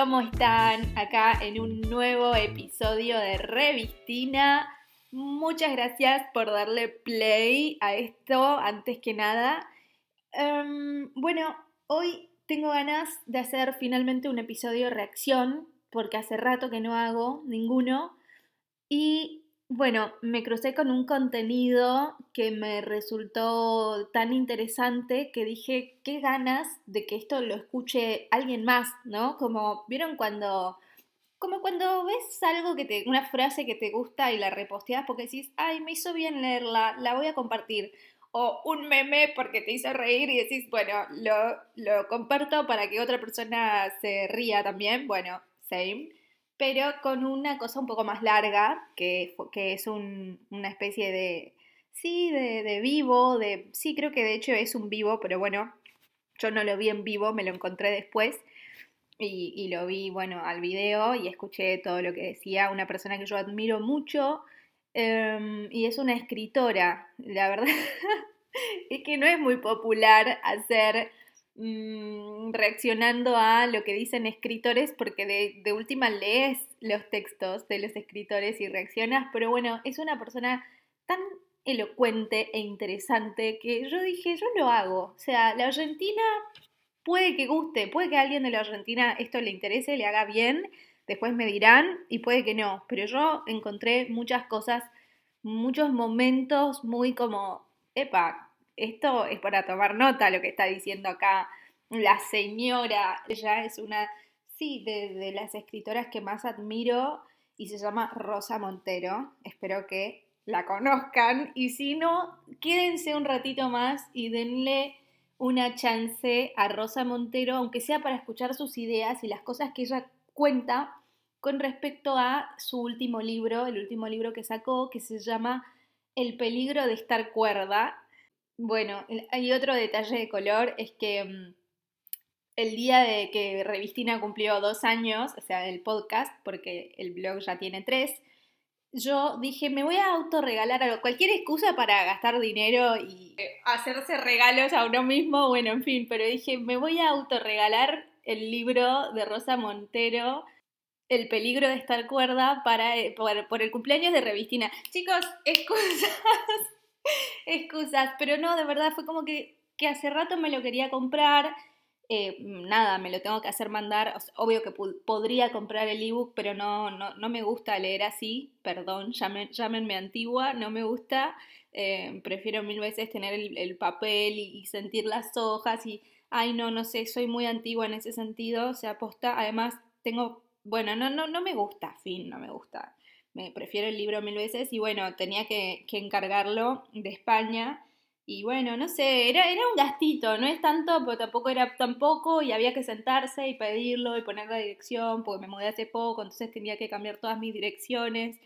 ¿cómo están? Acá en un nuevo episodio de Revistina. Muchas gracias por darle play a esto antes que nada. Em, bueno, hoy tengo ganas de hacer finalmente un episodio de reacción, porque hace rato que no hago ninguno. Y bueno, me crucé con un contenido que me resultó tan interesante que dije, qué ganas de que esto lo escuche alguien más, ¿no? Como, ¿vieron cuando... Como cuando ves algo que te, una frase que te gusta y la reposteas porque decís, ay, me hizo bien leerla, la voy a compartir. O un meme porque te hizo reír y decís, bueno, lo, lo comparto para que otra persona se ría también. Bueno, same pero con una cosa un poco más larga, que, que es una especie de, sí, de, vivo, de, sí, creo que de hecho es un vivo, pero bueno, yo no lo vi en vivo, me lo encontré después. Y, lo vi, bueno, al video y escuché todo lo que decía una persona que yo admiro mucho em, y es una escritora. La verdad es que no es muy popular hacer Mm, reaccionando a lo que dicen escritores, porque de, última lees los textos de los escritores y reaccionas, pero bueno, es una persona tan elocuente e interesante que yo dije, yo lo hago. O sea, la Argentina puede que guste, puede que a alguien de la Argentina esto le interese, le haga bien, después me dirán y puede que no, pero yo encontré muchas cosas, muchos momentos muy como, epa, esto es para tomar nota lo que está diciendo acá la señora. Ella es una, sí, de, las escritoras que más admiro y se llama Rosa Montero. Espero que la conozcan y si no, quédense un ratito más y denle una chance a Rosa Montero, aunque sea para escuchar sus ideas y las cosas que ella cuenta con respecto a su último libro, el último libro que sacó, que se llama El peligro de estar cuerda. Bueno, hay otro detalle de color, es que mm, el día de que Revistina cumplió dos años, o sea, el podcast, porque el blog ya tiene tres, yo dije, me voy a autorregalar algo, cualquier excusa para gastar dinero y hacerse regalos a uno mismo, bueno, en fin, pero dije, me voy a autorregalar el libro de Rosa Montero, El peligro de estar cuerda, para, eh, por el cumpleaños de Revistina. Chicos, excusas excusas, pero no, de verdad fue como que, que hace rato me lo quería comprar. Eh, nada, me lo tengo que hacer mandar. obvio que podría comprar el ebook, pero no, no, no, me gusta leer así. Perdón, llámenme antigua, no me gusta. Eh, prefiero mil veces tener el, papel y, sentir las hojas y, ay, no, no sé, soy muy antigua en ese sentido. O sea, aposta. Además, tengo, bueno, no, no, no me gusta, fin, no me gusta me prefiero el libro mil veces y bueno, tenía que, encargarlo de España. Y bueno, no sé, era, era un gastito, no es tanto, pero tampoco era tampoco y había que sentarse y pedirlo y poner la dirección porque me mudé hace poco, entonces tenía que cambiar todas mis direcciones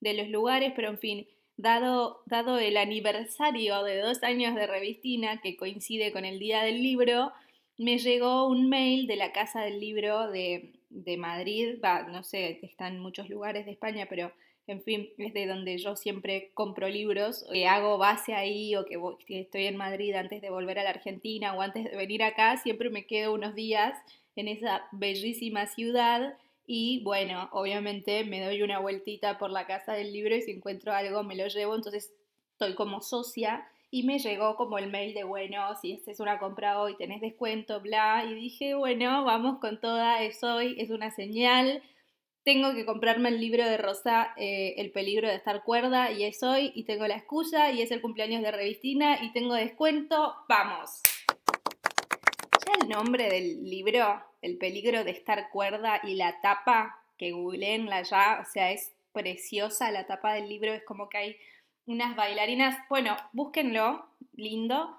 de los lugares, pero en fin, dado, dado el aniversario de dos años de Revistina, que coincide con el día del libro, me llegó un mail de la Casa del Libro de, de Madrid, va, no sé, está en muchos lugares de España, pero en fin, es de donde yo siempre compro libros, que hago base ahí o que, estoy en Madrid antes de volver a la Argentina o antes de venir acá, siempre me quedo unos días en esa bellísima ciudad y bueno, obviamente me doy una vueltita por la casa del libro y si encuentro algo me lo llevo, entonces estoy como socia y me llegó como el mail de, bueno, si haces una compra hoy tenés descuento, bla, y dije, bueno, vamos con toda, es hoy, es una señal, tengo que comprarme el libro de Rosa, eh, El peligro de estar cuerda, y es hoy, y tengo la excusa, y es el cumpleaños de Revistina, y tengo descuento, vamos. Ya el nombre del libro, El peligro de estar cuerda, y la tapa, que googleenla ya, o sea, es preciosa la tapa del libro, es como que hay unas bailarinas, bueno, búsquenlo, lindo,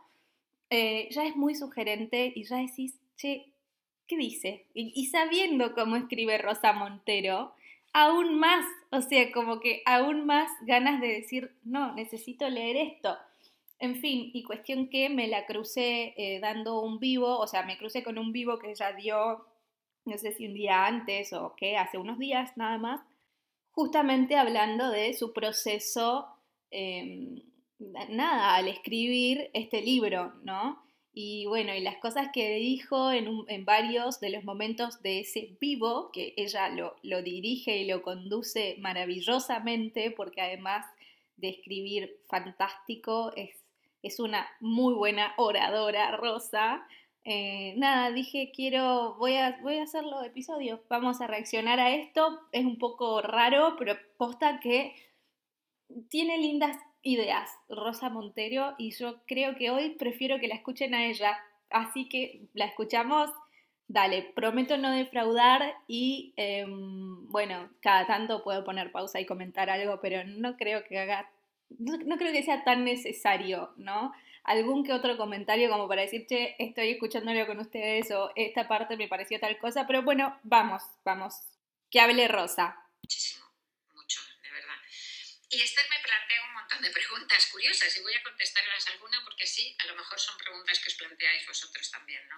eh, ya es muy sugerente y ya decís, che, ¿qué dice? Y, sabiendo cómo escribe Rosa Montero, aún más, o sea, como que aún más ganas de decir, no, necesito leer esto. En fin, y cuestión que me la crucé eh, dando un vivo, o sea, me crucé con un vivo que ella dio, no sé si un día antes o qué, hace unos días nada más, justamente hablando de su proceso Em, nada, al escribir este libro, ¿no? Y bueno, y las cosas que dijo en, varios de los momentos de ese vivo, que ella lo, dirige y lo conduce maravillosamente, porque además de escribir fantástico, es, es una muy buena oradora, Rosa. Eh, nada, dije, quiero, voy a, voy a hacer episodios, vamos a reaccionar a esto. Es un poco raro, pero posta que tiene lindas ideas, Rosa Montero, y yo creo que hoy prefiero que la escuchen a ella. Así que la escuchamos. Dale, prometo no defraudar y em, bueno, cada tanto puedo poner pausa y comentar algo, pero no creo que haga, no, creo que sea tan necesario, ¿no? Algún que otro comentario como para decir, che, estoy escuchándolo con ustedes o esta parte me pareció tal cosa, pero bueno, vamos, vamos, que hable Rosa. Muchísimo, mucho, de verdad. Y Esther me plantea un montón de preguntas curiosas y voy a contestarlas alguna porque sí, a lo mejor son preguntas que os planteáis vosotros también, ¿no?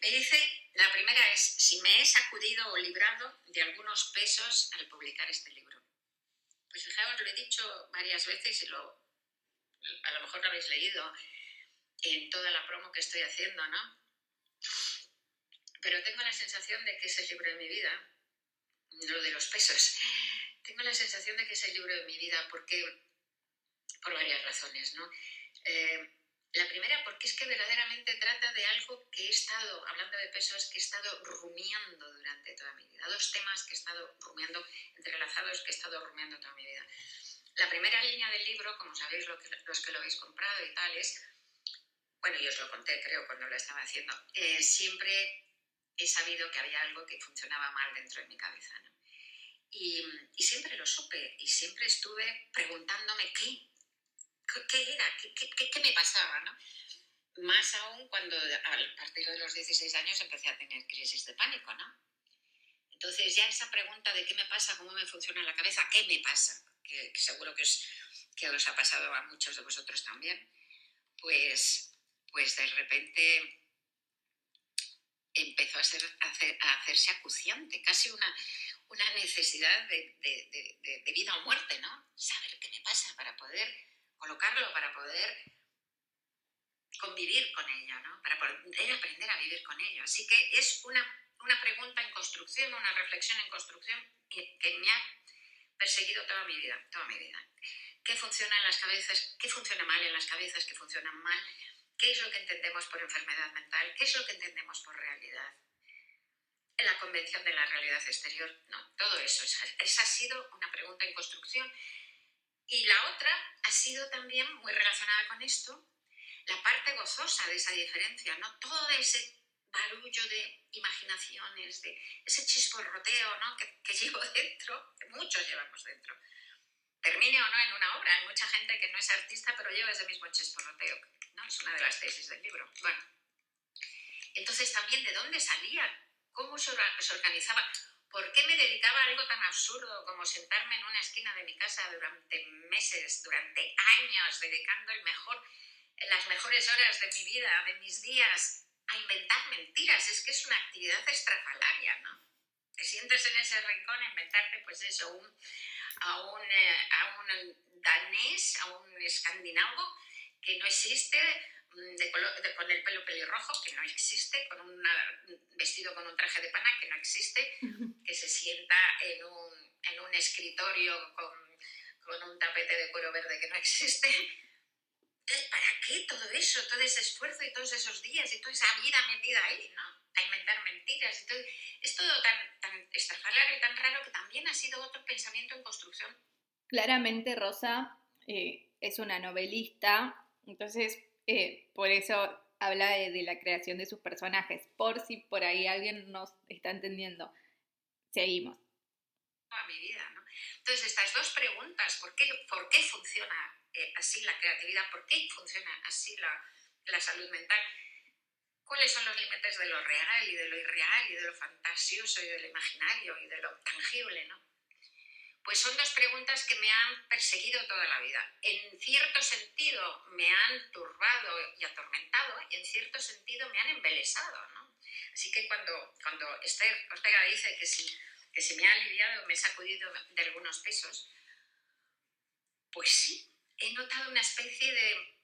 Me dice, la primera es si me he sacudido o librado de algunos pesos al publicar este libro. Pues fijaos, lo he dicho varias veces y lo, a lo mejor lo habéis leído en toda la promo que estoy haciendo, ¿no? Pero tengo la sensación de que es el libro de mi vida, lo de los pesos, tengo la sensación de que es el libro de mi vida porque, por varias razones, ¿no? Eh, la primera, porque es que verdaderamente trata de algo que he estado, hablando de pesos, que he estado rumiando durante toda mi vida. Dos temas que he estado rumiando, entrelazados, que he estado rumiando toda mi vida. La primera línea del libro, como sabéis los que lo habéis comprado y tal, es, bueno, yo os lo conté creo cuando lo estaba haciendo, eh, siempre he sabido que había algo que funcionaba mal dentro de mi cabeza. ¿no? Y, y siempre lo supe y siempre estuve preguntándome qué, qué era, qué, qué, me pasaba, ¿no? Más aún cuando a partir de los 16 años empecé a tener crisis de pánico, ¿no? Entonces ya esa pregunta de qué me pasa, cómo me funciona la cabeza, qué me pasa, que, seguro que os, que os ha pasado a muchos de vosotros también, pues, pues de repente empezó a, ser, a, hacerse acuciante, casi una, una necesidad de, de, de, vida o muerte, ¿no? Saber qué me pasa para poder colocarlo para poder convivir con ello, ¿no? para poder aprender a vivir con ello. Así que es una, una pregunta en construcción, una reflexión en construcción que, que me ha perseguido toda mi vida, toda mi vida. ¿Qué funciona en las cabezas? ¿Qué funciona mal en las cabezas? ¿Qué funcionan mal? ¿Qué es lo que entendemos por enfermedad mental? ¿Qué es lo que entendemos por realidad? En la convención de la realidad exterior, ¿no? Todo eso. Esa ha sido una pregunta en construcción y la otra ha sido también muy relacionada con esto, la parte gozosa de esa diferencia, ¿no? Todo ese barullo de imaginaciones, de ese chisporroteo ¿no? que, que llevo dentro, que muchos llevamos dentro. Termine o no en una obra, hay mucha gente que no es artista pero lleva ese mismo chisporroteo, ¿no? Es una de las tesis del libro. Bueno, entonces también de dónde salía, cómo se organizaba, ¿Por qué me dedicaba a algo tan absurdo como sentarme en una esquina de mi casa durante meses, durante años, dedicando el mejor, las mejores horas de mi vida, de mis días, a inventar mentiras? Es que es una actividad estrafalaria, ¿no? Te sientes en ese rincón a inventarte, pues eso, un, a, un, eh, a un danés, a un escandinavo que no existe, de, de, con el pelo pelirrojo, que no existe, con un vestido con un traje de pana, que no existe, que se sienta en un, en un escritorio con, con, un tapete de cuero verde que no existe. ¿para qué todo eso, todo ese esfuerzo y todos esos días y toda esa vida metida ahí, ¿no? A inventar mentiras y todo. Es todo tan, tan estrafalario y tan raro que también ha sido otro pensamiento en construcción. Claramente Rosa eh, es una novelista, entonces eh, por eso habla de, la creación de sus personajes, por si por ahí alguien nos está entendiendo. Seguimos. A mi vida, ¿no? Entonces, estas dos preguntas, ¿por qué, funciona eh, así la creatividad? ¿Por qué funciona así la, la salud mental? ¿Cuáles son los límites de lo real y de lo irreal y de lo fantasioso y de lo imaginario y de lo tangible, ¿no? Pues son dos preguntas que me han perseguido toda la vida. En cierto sentido me han turbado y atormentado y en cierto sentido me han embelesado. ¿no? Así que cuando, cuando Esther Ortega dice que si, que si me ha aliviado, me he sacudido de algunos pesos, pues sí, he notado una especie de,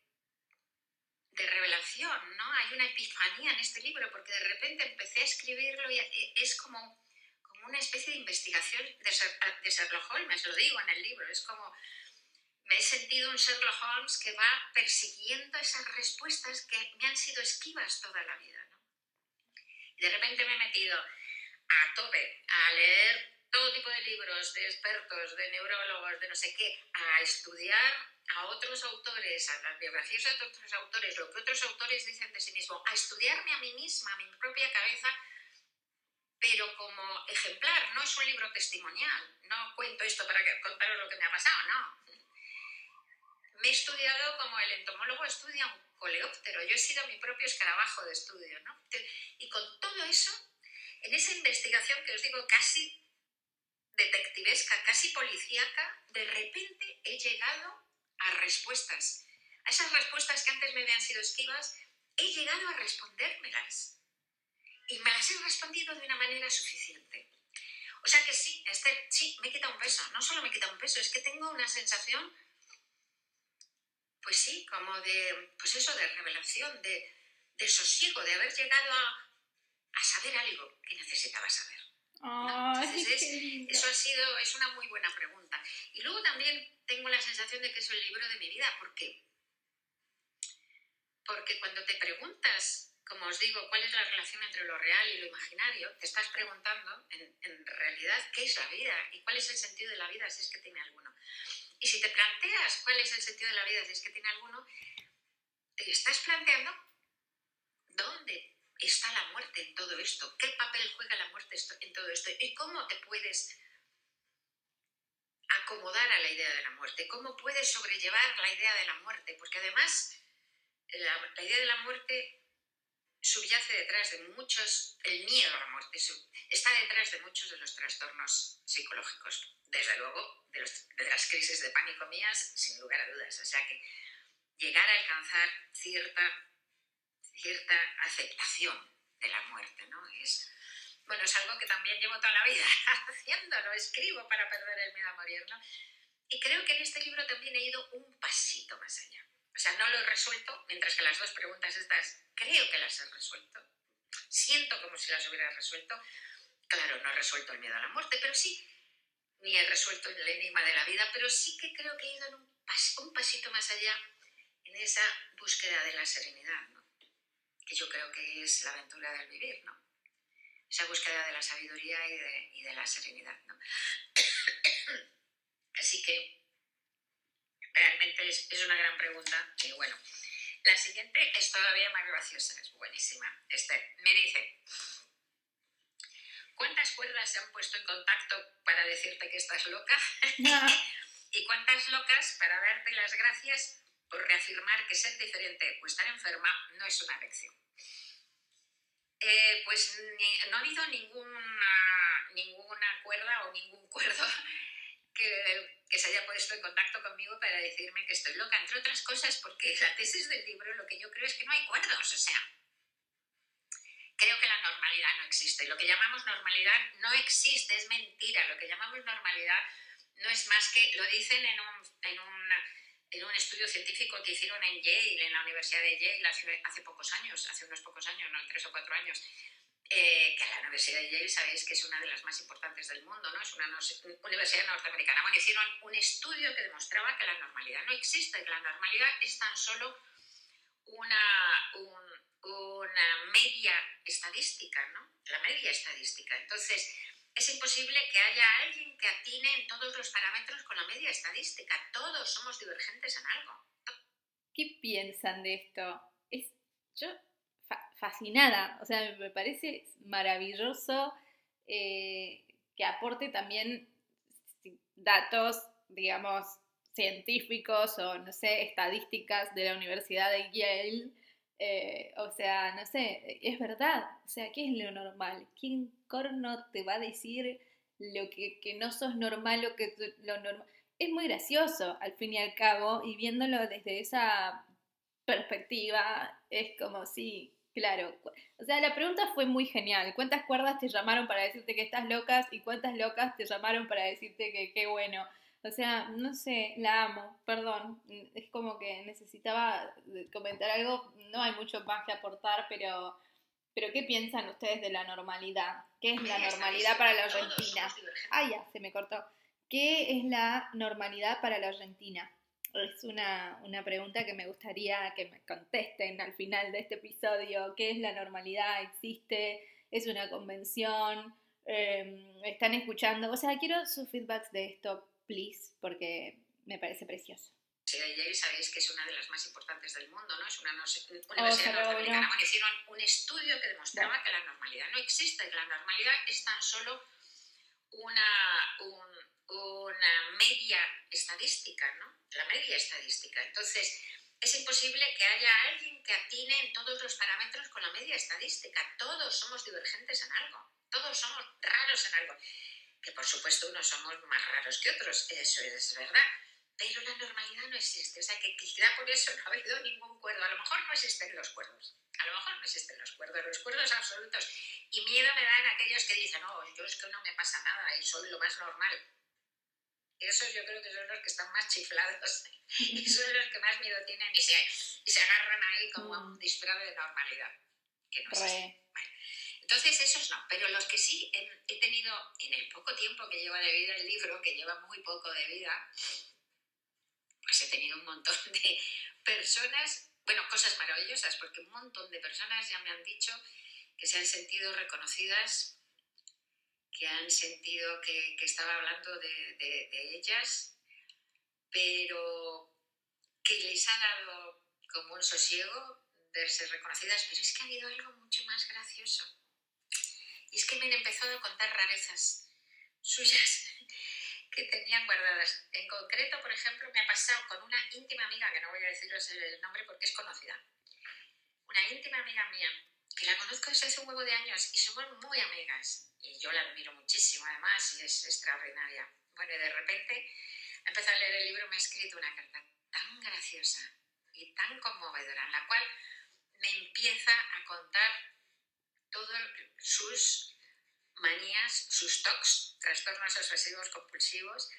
de revelación, ¿no? Hay una epifanía en este libro porque de repente empecé a escribirlo y es como, como una especie de investigación de, Sherlock Holmes, lo digo en el libro, es como me he sentido un Sherlock Holmes que va persiguiendo esas respuestas que me han sido esquivas toda la vida, ¿no? Y de repente me he metido a tope a leer todo tipo de libros de expertos, de neurólogos, de no sé qué, a estudiar a otros autores, a las biografías de otros autores, lo que otros autores dicen de sí mismos, a estudiarme a mí misma, a mi propia cabeza, pero como ejemplar, no es un libro testimonial, no cuento esto para contaros lo que me ha pasado, no. Me he estudiado como el entomólogo estudia un coleóptero, yo he sido mi propio escarabajo de estudio, ¿no? Y con todo eso, en esa investigación que os digo casi detectivesca, casi policíaca, de repente he llegado a respuestas. A esas respuestas que antes me habían sido esquivas, he llegado a respondérmelas. Y me las he respondido de una manera suficiente. O sea que sí, este, sí, me quita un peso. No solo me quita un peso, es que tengo una sensación, pues sí, como de, pues eso, de revelación, de, de sosiego, de haber llegado a, a saber algo que necesitaba saber. eso ha sido, es una muy buena pregunta. Y luego también tengo la sensación de que es el libro de mi vida. ¿Por qué? Porque cuando te preguntas, como os digo, cuál es la relación entre lo real y lo imaginario, te estás preguntando en, realidad qué es la vida y cuál es el sentido de la vida si es que tiene alguno. Y si te planteas cuál es el sentido de la vida si es que tiene alguno, te estás planteando dónde está la muerte en todo esto, qué papel juega la muerte en todo esto y cómo te puedes acomodar a la idea de la muerte, cómo puedes sobrellevar la idea de la muerte, porque además la, idea de la muerte subyace detrás de muchos, el miedo a la muerte está detrás de muchos de los trastornos psicológicos, desde luego de, las crisis de pánico mías, sin lugar a dudas. O sea que llegar a alcanzar cierta, cierta aceptación de la muerte, ¿no? Es, bueno, es algo que también llevo toda la vida haciendo, lo escribo para perder el miedo a morir, ¿no? Y creo que en este libro también he ido un pasito más allá. O sea, no lo he resuelto, mientras que las dos preguntas estas creo que las he resuelto. Siento como si las hubiera resuelto. Claro, no he resuelto el miedo a la muerte, pero sí, ni he resuelto el enigma de la vida, pero sí que creo que he ido un, pasito más allá en esa búsqueda de la serenidad, ¿no? Que yo creo que es la aventura del vivir, ¿no? esa búsqueda de la sabiduría y de, la serenidad. ¿no? Así que realmente es, una gran pregunta y bueno. La siguiente es todavía más graciosa, es buenísima. Esther me dice, ¿cuántas cuerdas se han puesto en contacto para decirte que estás loca? ¿Y cuántas locas para darte las gracias por reafirmar que ser diferente o estar enferma no es una lección? Eh, pues no ha habido ninguna, ninguna cuerda o ningún cuerdo que, que, se haya puesto en contacto conmigo para decirme que estoy loca, entre otras cosas porque la tesis del libro lo que yo creo es que no hay cuerdos, o sea, creo que la normalidad no existe. Lo que llamamos normalidad no existe, es mentira. Lo que llamamos normalidad no es más que, lo dicen en un, en un en un estudio científico que hicieron en Yale, en la Universidad de Yale, hace, pocos años, hace unos pocos años, no, tres o cuatro años, eh, que la Universidad de Yale sabéis que es una de las más importantes del mundo, ¿no? es una universidad norteamericana. Bueno, hicieron un estudio que demostraba que la normalidad no existe, que la normalidad es tan solo una, una media estadística, ¿no? La media estadística. Entonces, es imposible que haya alguien que atine en todos los parámetros con la media estadística. Todos somos divergentes en algo. ¿Qué piensan de esto? Es, yo fascinada, o sea, me parece maravilloso eh, que aporte también datos, digamos, científicos o, no sé, estadísticas de la Universidad de Yale eh, o sea, no sé, es verdad. O sea, ¿qué es lo normal? ¿Quién corno te va a decir lo que, que no sos normal, lo que lo normal? Es muy gracioso, al fin y al cabo, y viéndolo desde esa perspectiva, es como, sí, claro. O sea, la pregunta fue muy genial. ¿Cuántas cuerdas te llamaron para decirte que estás locas y cuántas locas te llamaron para decirte que qué bueno? O sea, no sé, la amo, perdón. Es como que necesitaba comentar algo, no hay mucho más que aportar, pero, pero ¿qué piensan ustedes de la normalidad? ¿Qué es la normalidad para la Argentina? Ah, ya, se me cortó. ¿Qué es la normalidad para la Argentina? Es una, una pregunta que me gustaría que me contesten al final de este episodio. ¿Qué es la normalidad? ¿Existe? ¿Es una convención? Em, ¿Están escuchando? O sea, quiero sus feedbacks de esto, please, porque me parece precioso. Sí, Yale sabéis que es una de las más importantes del mundo, ¿no? Es una universidad norteamericana. Bueno, hicieron un estudio que demostraba que la normalidad no existe, que la normalidad es tan solo una, una media estadística, ¿no? La media estadística. Entonces, es imposible que haya alguien que atine en todos los parámetros con la media estadística. Todos somos divergentes en algo, todos somos raros en algo. Que por supuesto unos somos más raros que otros, eso es verdad, pero la normalidad no existe, o sea que quizá por eso no ha habido ningún cuerdo, a lo mejor no existen los cuerdos, a lo mejor no existen los cuerdos, los cuerdos absolutos, y miedo me dan aquellos que dicen, no, yo es que no me pasa nada y soy lo más normal. Esos yo creo que son los que están más chiflados y son los que más miedo tienen y se, y se agarran ahí como a un mm. disfraz de normalidad, que no existe. Entonces, esos no, pero los que sí he, tenido en el poco tiempo que lleva de vida el libro, que lleva muy poco de vida, pues he tenido un montón de personas, bueno, cosas maravillosas, porque un montón de personas ya me han dicho que se han sentido reconocidas, que han sentido que, estaba hablando de, de ellas, pero que les ha dado como un sosiego verse reconocidas, pero es que ha habido algo mucho más gracioso. Y es que me han empezado a contar rarezas suyas que tenían guardadas. En concreto, por ejemplo, me ha pasado con una íntima amiga, que no voy a deciros el nombre porque es conocida, una íntima amiga mía, que la conozco desde hace un huevo de años y somos muy amigas. Y yo la admiro muchísimo, además, y es extraordinaria. Bueno, y de repente empezó a leer el libro me ha escrito una carta tan graciosa y tan conmovedora, en la cual me empieza a contar todos sus manías, sus TOCs, trastornos obsesivos compulsivos,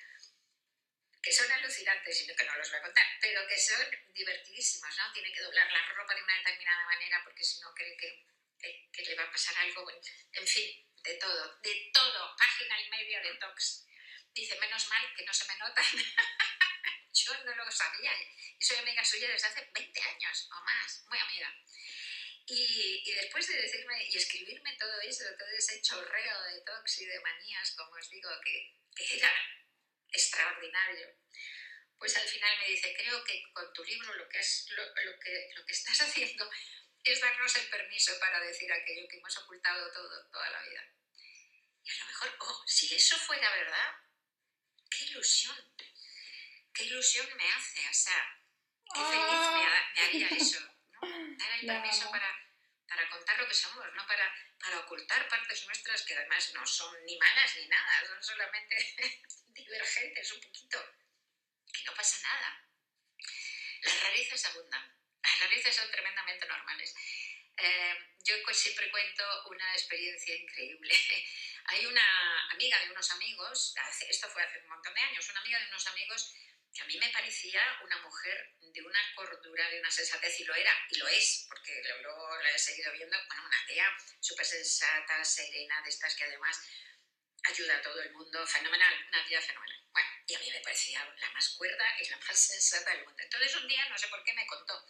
que son alucinantes, y que no los voy a contar, pero que son divertidísimos, ¿no? Tiene que doblar la ropa de una determinada manera porque si no cree que, le va a pasar algo. En fin, de todo, de todo, página y media de TOCs. Dice, menos mal que no se me notan. Yo no lo sabía y soy amiga suya desde hace 20 años o más, muy amiga. Y, y, después de decirme y escribirme todo eso, todo ese chorreo de tox y de manías, como os digo, que, que era extraordinario, pues al final me dice, creo que con tu libro lo que, es, lo, lo, que, lo que estás haciendo es darnos el permiso para decir aquello que hemos ocultado todo, toda la vida. Y a lo mejor, oh, si eso fuera verdad, qué ilusión, qué ilusión me hace, o sea, qué feliz me, me haría eso dar el permiso para, para contar lo que somos, no para, para ocultar partes nuestras que además no son ni malas ni nada, son solamente divergentes un poquito, que no pasa nada. Las rarezas abundan, las rarezas son tremendamente normales. Eh, yo siempre cuento una experiencia increíble. Hay una amiga de unos amigos, esto fue hace un montón de años, una amiga de unos amigos que a mí me parecía una mujer de una cordura, de una sensatez, y lo era, y lo es, porque luego la he seguido viendo, bueno, una tía súper sensata, serena, de estas que además ayuda a todo el mundo, fenomenal, una tía fenomenal. Bueno, y a mí me parecía la más cuerda y la más sensata del mundo. Entonces un día, no sé por qué, me contó,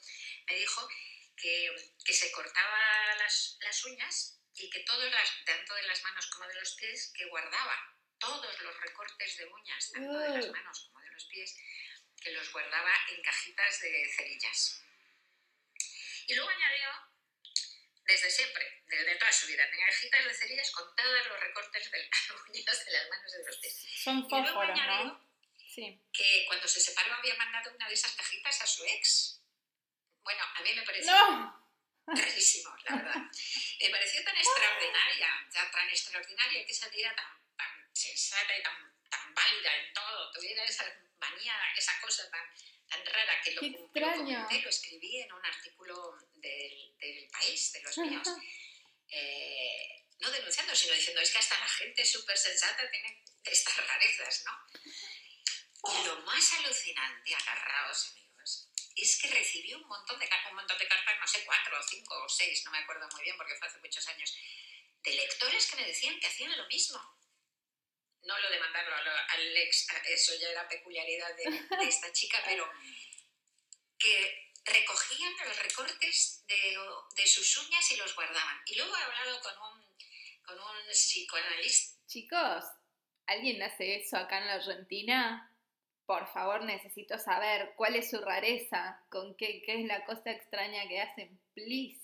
me dijo que, que se cortaba las, las uñas y que todo, las, tanto de las manos como de los pies, que guardaba todos los recortes de uñas, tanto de las manos como los pies, que los guardaba en cajitas de cerillas. Y luego añadió, desde siempre, desde toda su vida, tenía cajitas de cerillas con todos los recortes de las uñas de las manos de los pies. Son fósforos, ¿no? Sí. Que cuando se separó había mandado una de esas cajitas a su ex. Bueno, a mí me pareció ¡No! rarísimo, la verdad. Me pareció tan extraordinaria, tan extraordinaria que esa tía tan, tan sensata y tan, tan válida en todo, tuviera esa manía, esa cosa tan, tan rara que lo, lo, comenté, lo escribí en un artículo del, del país, de los míos. Eh, no denunciando, sino diciendo, es que hasta la gente súper sensata tiene estas rarezas, ¿no? Y lo más alucinante, agarrados amigos, es que recibí un montón de, un montón de cartas, no sé, cuatro, cinco o seis, no me acuerdo muy bien porque fue hace muchos años, de lectores que me decían que hacían lo mismo. No lo de mandarlo al ex, eso ya era peculiaridad de, de esta chica, pero que recogían los recortes de, de, sus uñas y los guardaban. Y luego he hablado con un, con un psicoanalista. Chicos, ¿alguien hace eso acá en la Argentina? Por favor, necesito saber cuál es su rareza, con qué, qué es la cosa extraña que hacen, please.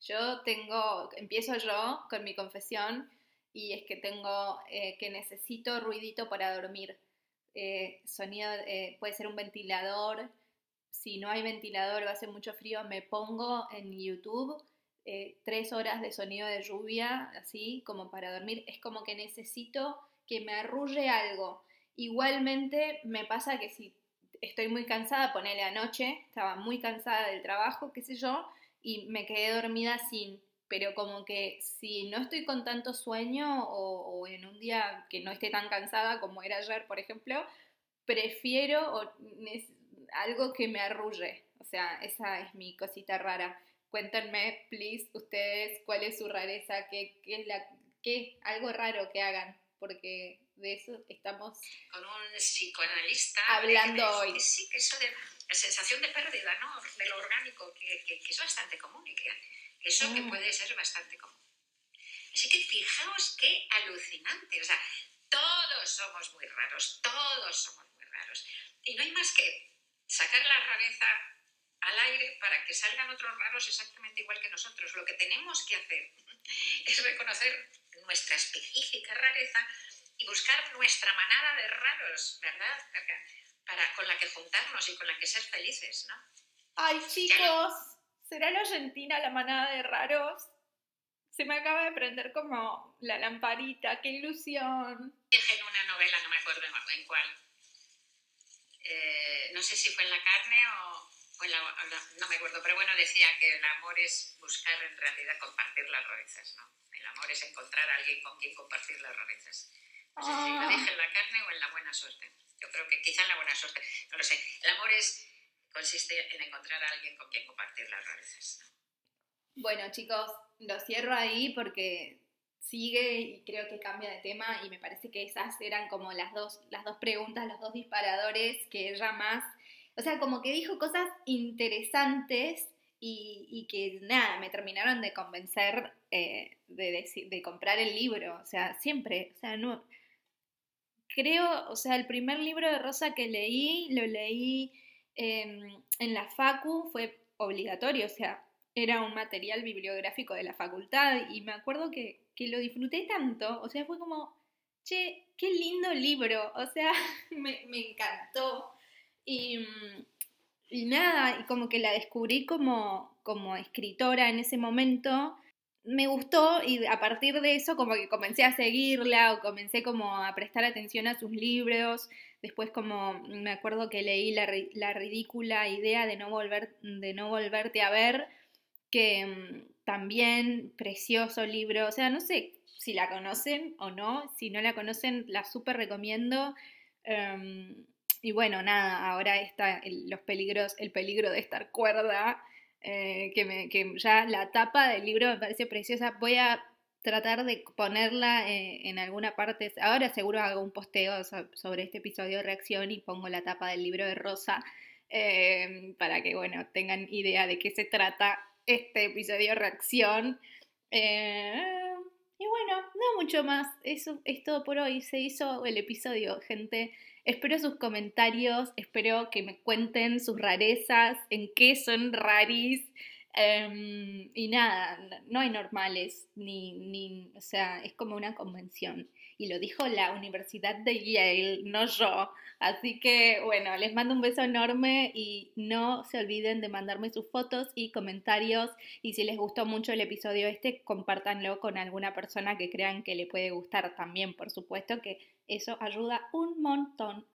Yo tengo, empiezo yo con mi confesión y es que tengo, eh, que necesito ruidito para dormir. Eh, sonido, eh, puede ser un ventilador, si no hay ventilador o hace mucho frío, me pongo en YouTube tres horas de sonido de lluvia, así como para dormir. Es como que necesito que me arrulle algo. Igualmente me pasa que si estoy muy cansada, ponele anoche, estaba muy cansada del trabajo, qué sé yo, y me quedé dormida sin. Pero como que si no estoy con tanto sueño o, o en un día que no esté tan cansada como era ayer, por ejemplo, prefiero o algo que me arrulle. O sea, esa es mi cosita rara. Cuéntenme, please, ustedes, cuál es su rareza, qué, qué es la, qué, algo raro que hagan, porque de eso estamos con un psicoanalista hablando hoy. sí, que eso de la sensación de pérdida, ¿no? De lo orgánico, que, que, es bastante común y que, eso que puede ser bastante común. Así que fijaos qué alucinante, o sea, todos somos muy raros, todos somos muy raros. Y no hay más que sacar la rareza al aire para que salgan otros raros exactamente igual que nosotros. Lo que tenemos que hacer es reconocer nuestra específica rareza y buscar nuestra manada de raros, ¿verdad? Para, con la que juntarnos y con la que ser felices, ¿no? Ay, chicos, ¿será la Argentina la manada de raros? Se me acaba de prender como la lamparita, qué ilusión. en una novela, no me acuerdo en cuál, eh, no sé si fue en la carne o, en la, no me acuerdo, pero bueno, decía que el amor es buscar en realidad compartir las rarezas, ¿no? El amor es encontrar a alguien con quien compartir las rarezas. No sé si lo dije en la carne o en la buena suerte. Yo creo que quizá en la buena suerte, no lo sé. El amor es, consiste en encontrar a alguien con quien compartir las rarezas. Bueno, chicos, lo cierro ahí porque sigue y creo que cambia de tema y me parece que esas eran como las dos, las dos preguntas, los dos disparadores que ella más, o sea, como que dijo cosas interesantes y, que nada, me terminaron de convencer eh, de, de, comprar el libro, o sea, siempre, o sea, no, creo, o sea, el primer libro de Rosa que leí, lo leí en la Facu, fue obligatorio, o sea, era un material bibliográfico de la facultad y me acuerdo que que lo disfruté tanto, o sea, fue como, che, qué lindo libro, o sea, me, encantó. Y, y, nada, y como que la descubrí como, como escritora en ese momento, me gustó y a partir de eso como que comencé a seguirla o comencé como a prestar atención a sus libros. Después como me acuerdo que leí la, la ridícula idea de no, volver, de no volverte a ver, que mm, también precioso libro, o sea, no sé si la conocen o no, si no la conocen, la súper recomiendo. Em, y bueno, nada, ahora está los peligros, el peligro de estar cuerda, eh, que, ya la tapa del libro me parece preciosa. Voy a tratar de ponerla eh, en alguna parte. Ahora seguro hago un posteo sobre este episodio de reacción y pongo la tapa del libro de Rosa em, para que, bueno, tengan idea de qué se trata este episodio reacción. Eh, y bueno, no mucho más. Eso es todo por hoy. Se hizo el episodio, gente. Espero sus comentarios, espero que me cuenten sus rarezas, en qué son raris. Em, y nada, no hay normales, ni, ni, o sea, es como una convención. Y lo dijo la Universidad de Yale, no yo. Así que bueno, les mando un beso enorme y no se olviden de mandarme sus fotos y comentarios. Y si les gustó mucho el episodio este, compártanlo con alguna persona que crean que le puede gustar también, por supuesto, que eso ayuda un montón.